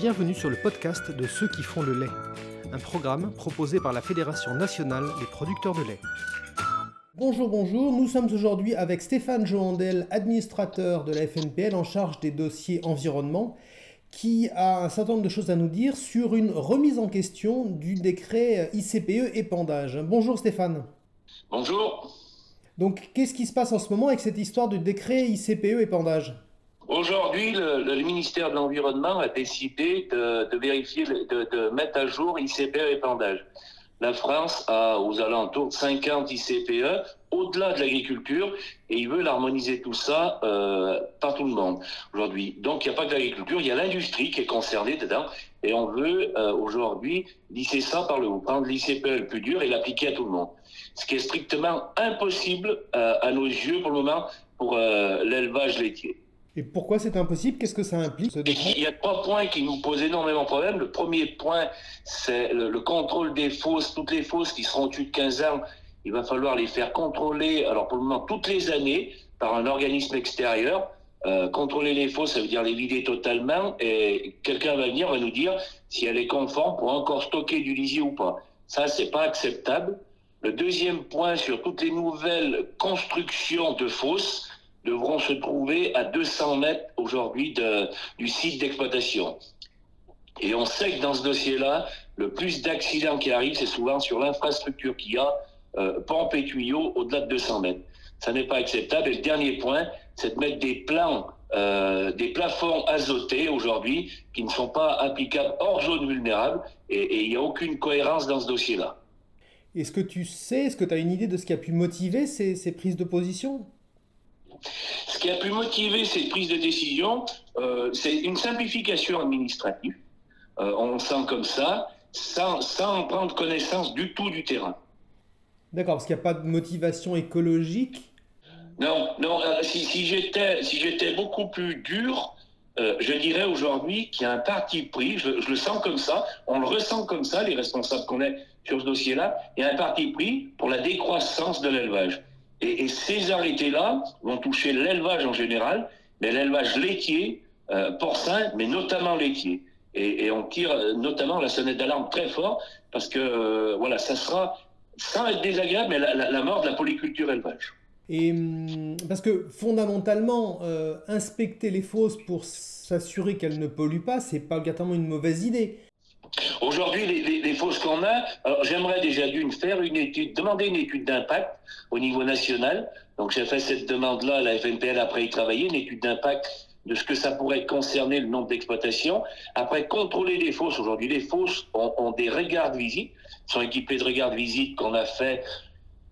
Bienvenue sur le podcast de ceux qui font le lait, un programme proposé par la Fédération nationale des producteurs de lait. Bonjour, bonjour, nous sommes aujourd'hui avec Stéphane Joandel, administrateur de la FNPL en charge des dossiers environnement, qui a un certain nombre de choses à nous dire sur une remise en question du décret ICPE épandage. Bonjour Stéphane. Bonjour. Donc qu'est-ce qui se passe en ce moment avec cette histoire du décret ICPE épandage Aujourd'hui, le, ministère de l'Environnement a décidé de, vérifier, de, mettre à jour ICPE épandage. La France a aux alentours de 50 ICPE au-delà de l'agriculture et il veut l'harmoniser tout ça euh, par tout le monde aujourd'hui. Donc il n'y a pas que l'agriculture, il y a l'industrie qui est concernée dedans et on veut euh, aujourd'hui lisser ça par le haut, prendre l'ICPE le plus dur et l'appliquer à tout le monde. Ce qui est strictement impossible euh, à nos yeux pour le moment pour euh, l'élevage laitier. Et pourquoi c'est impossible? Qu'est-ce que ça implique Il y a trois points qui nous posent énormément de problèmes. Le premier point, c'est le, contrôle des fosses. Toutes les fosses qui seront au-dessus de 15 ans, il va falloir les faire contrôler, alors pour le moment, toutes les années, par un organisme extérieur. Euh, contrôler les fosses, ça veut dire les vider totalement, et quelqu'un va venir, va nous dire si elle est conforme pour encore stocker du lisier ou pas. Ça, c'est pas acceptable. Le deuxième point, sur toutes les nouvelles constructions de fosses, devront se trouver à 200 mètres aujourd'hui du site d'exploitation. Et on sait que dans ce dossier-là, le plus d'accidents qui arrivent, c'est souvent sur l'infrastructure qu'il y a, euh, et tuyaux, au-delà de 200 mètres. Ça n'est pas acceptable. Et le dernier point, c'est de mettre des plans, euh, des plafonds azotés aujourd'hui qui ne sont pas applicables hors zone vulnérable. Et il n'y a aucune cohérence dans ce dossier-là. Est-ce que tu sais, est-ce que tu as une idée de ce qui a pu motiver ces, prises de position? Qui a pu motiver cette prise de décision, euh, c'est une simplification administrative. Euh, on le sent comme ça, sans, sans prendre connaissance du tout du terrain. D'accord, parce qu'il n'y a pas de motivation écologique? Non, non. Euh, si, si j'étais si j'étais beaucoup plus dur, je dirais aujourd'hui qu'il y a un parti pris, je, je, le sens comme ça, on le ressent comme ça, les responsables qu'on est sur ce dossier-là, il y a un parti pris pour la décroissance de l'élevage. Et, ces arrêtés-là vont toucher l'élevage en général, mais l'élevage laitier, euh, porcin, mais notamment laitier. Et, on tire euh, notamment la sonnette d'alarme très fort parce que euh, voilà, ça sera sans être désagréable, mais la, mort de la polyculture élevage. Et hum, parce que fondamentalement, inspecter les fosses pour s'assurer qu'elles ne polluent pas, c'est pas obligatoirement une mauvaise idée. Aujourd'hui, les, les, fosses qu'on a, j'aimerais déjà d'une faire une étude, demander une étude d'impact au niveau national. Donc j'ai fait cette demande-là, la FNPL après y travailler, une étude d'impact de ce que ça pourrait concerner le nombre d'exploitations. Après, contrôler les fosses. Aujourd'hui, les fosses ont, ont des regards de visite, sont équipées de regards de visite qu'on a fait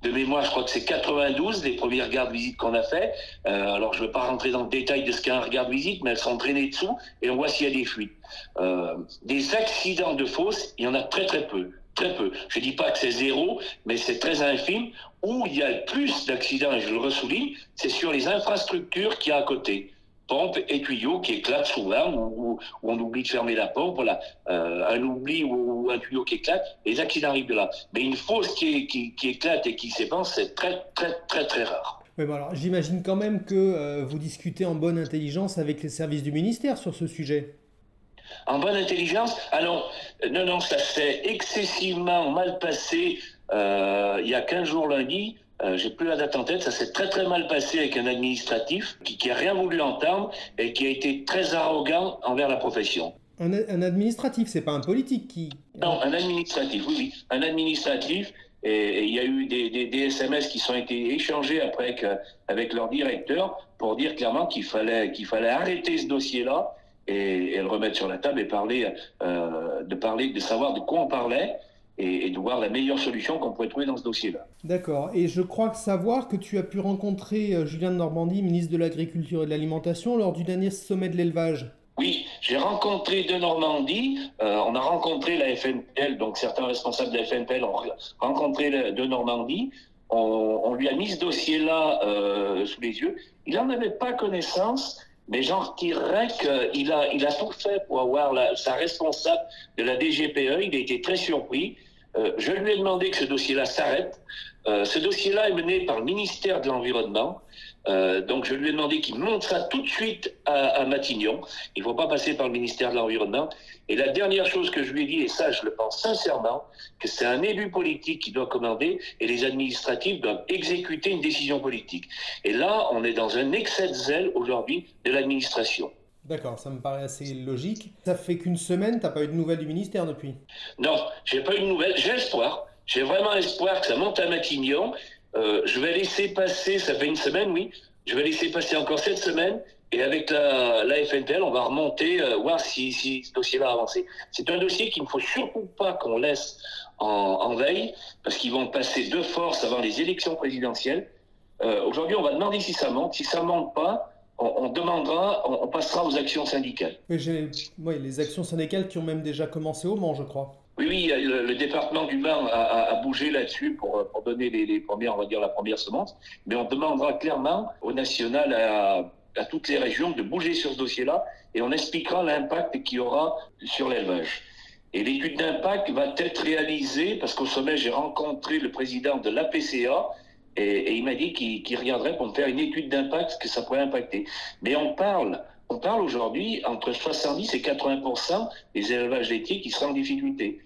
de mémoire, je crois que c'est 92 des premiers regards de visite qu'on a fait. Euh, alors, je ne veux pas rentrer dans le détail de ce qu'est un regard de visite, mais elles sont traînées dessous et on voit s'il y a des fuites. Euh, des accidents de fosse, il y en a très très peu. Très peu. Je ne dis pas que c'est zéro, mais c'est très infime. Où il y a plus d'accidents, et je le ressouligne, c'est sur les infrastructures qu'il y a à côté pompe et tuyau qui éclatent souvent, ou, on oublie de fermer la pompe, voilà, euh, un oubli ou, un tuyau qui éclate, les accidents arrivent de là. Mais une fosse qui, qui, éclate et qui s'épanche, c'est très, très, très, très rare. Oui, bon alors j'imagine quand même que euh, vous discutez en bonne intelligence avec les services du ministère sur ce sujet. En bonne intelligence Alors, non, non, ça s'est excessivement mal passé euh, il y a 15 jours lundi. Euh, j'ai plus la date en tête, ça s'est très très mal passé avec un administratif qui, qui a rien voulu entendre et qui a été très arrogant envers la profession. Un, un administratif, c'est pas un politique qui. Non, un administratif, oui, oui, un administratif. Et il y a eu des, des, des, SMS qui sont été échangés après avec, avec leur directeur pour dire clairement qu'il fallait qu'il fallait arrêter ce dossier-là et, et, le remettre sur la table et parler euh, de parler de savoir de quoi on parlait et, de voir la meilleure solution qu'on pourrait trouver dans ce dossier-là. D'accord. Et je crois savoir que tu as pu rencontrer euh, Julien de Normandie, ministre de l'Agriculture et de l'Alimentation, lors du dernier sommet de l'élevage. Oui, j'ai rencontré de Normandie, euh, on a rencontré la FNPL, donc certains responsables de la FNPL ont rencontré de Normandie, on, lui a mis ce dossier-là euh, sous les yeux. Il n'en avait pas connaissance, mais j'en retirerais qu'il a, il a tout fait pour avoir la, sa responsable de la DGPE. Il a été très surpris. Euh, je lui ai demandé que ce dossier-là s'arrête. Euh, ce dossier-là est mené par le ministère de l'Environnement. Euh, donc je lui ai demandé qu'il monte ça tout de suite à, Matignon. Il ne faut pas passer par le ministère de l'Environnement. Et la dernière chose que je lui ai dit, et ça je le pense sincèrement, que c'est un élu politique qui doit commander et les administratifs doivent exécuter une décision politique. Et là, on est dans un excès de zèle aujourd'hui de l'administration. D'accord, ça me paraît assez logique. Ça fait qu'une semaine, t'as pas eu de nouvelles du ministère depuis? Non, j'ai pas eu de nouvelles. J'ai espoir. J'ai vraiment espoir que ça monte à Matignon. Euh, je vais laisser passer, ça fait une semaine, oui, je vais laisser passer encore cette semaine. Et avec la, la on va remonter, euh, voir si, ce dossier-là a avancé. C'est un dossier qu'il ne faut surtout pas qu'on laisse en, veille, parce qu'ils vont passer de force avant les élections présidentielles. Euh, Aujourd'hui, on va demander si ça monte. Si ça monte pas, on, demandera, on, passera aux actions syndicales. Oui, oui, les actions syndicales qui ont même déjà commencé au Mans, je crois. Oui, oui, le, département du Mans a, bougé là-dessus pour, donner les, premières, on va dire la première semence. Mais on demandera clairement au national, à, à toutes les régions, de bouger sur ce dossier-là et on expliquera l'impact qu'il y aura sur l'élevage. Et l'étude d'impact va être réalisée parce qu'au sommet, j'ai rencontré le président de l'APCA et, il m'a dit qu'il reviendrait pour me faire une étude d'impact, que ça pourrait impacter. Mais on parle, on parle aujourd'hui entre 70 et 80% des élevages laitiers qui seraient en difficulté.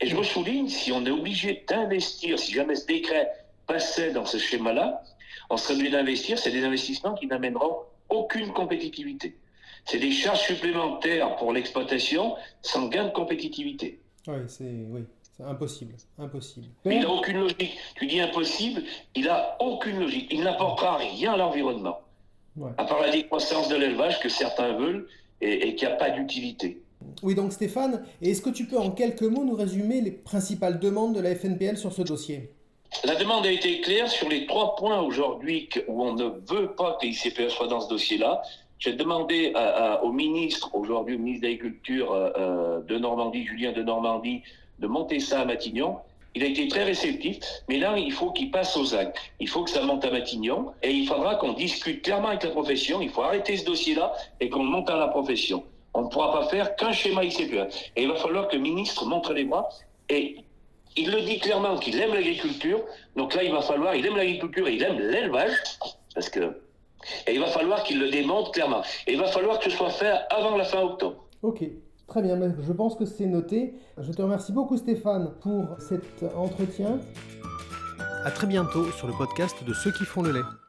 Et je me souligne, si on est obligé d'investir, si jamais ce décret passait dans ce schéma-là, on serait obligé d'investir, c'est des investissements qui n'amèneront aucune compétitivité. C'est des charges supplémentaires pour l'exploitation sans gain de compétitivité. Oui, c'est oui. Impossible, impossible. il n'a aucune logique. Tu dis impossible, il n'a aucune logique. Il n'apportera rien à l'environnement. À part la décroissance de l'élevage que certains veulent et, qui n'a pas d'utilité. Oui, donc Stéphane, est-ce que tu peux en quelques mots nous résumer les principales demandes de la FNPL sur ce dossier? La demande a été claire sur les trois points aujourd'hui où on ne veut pas que l'ICPE soit dans ce dossier-là. J'ai demandé au ministre, aujourd'hui au ministre de l'Agriculture euh, euh, de Normandie, Julien de Normandie, de monter ça à Matignon. Il a été très réceptif, mais là, il faut qu'il passe aux actes. Il faut que ça monte à Matignon et il faudra qu'on discute clairement avec la profession. Il faut arrêter ce dossier-là et qu'on monte à la profession. On ne pourra pas faire qu'un schéma ICPE. Et il va falloir que le ministre montre les bras et il le dit clairement qu'il aime l'agriculture. Donc là, il va falloir, il aime l'agriculture et il aime l'élevage parce que et il va falloir qu'il le démontre clairement. Et il va falloir que ce soit fait avant la fin octobre. Ok. Très bien, je pense que c'est noté. Je te remercie beaucoup Stéphane pour cet entretien. A très bientôt sur le podcast de Ceux qui font le lait.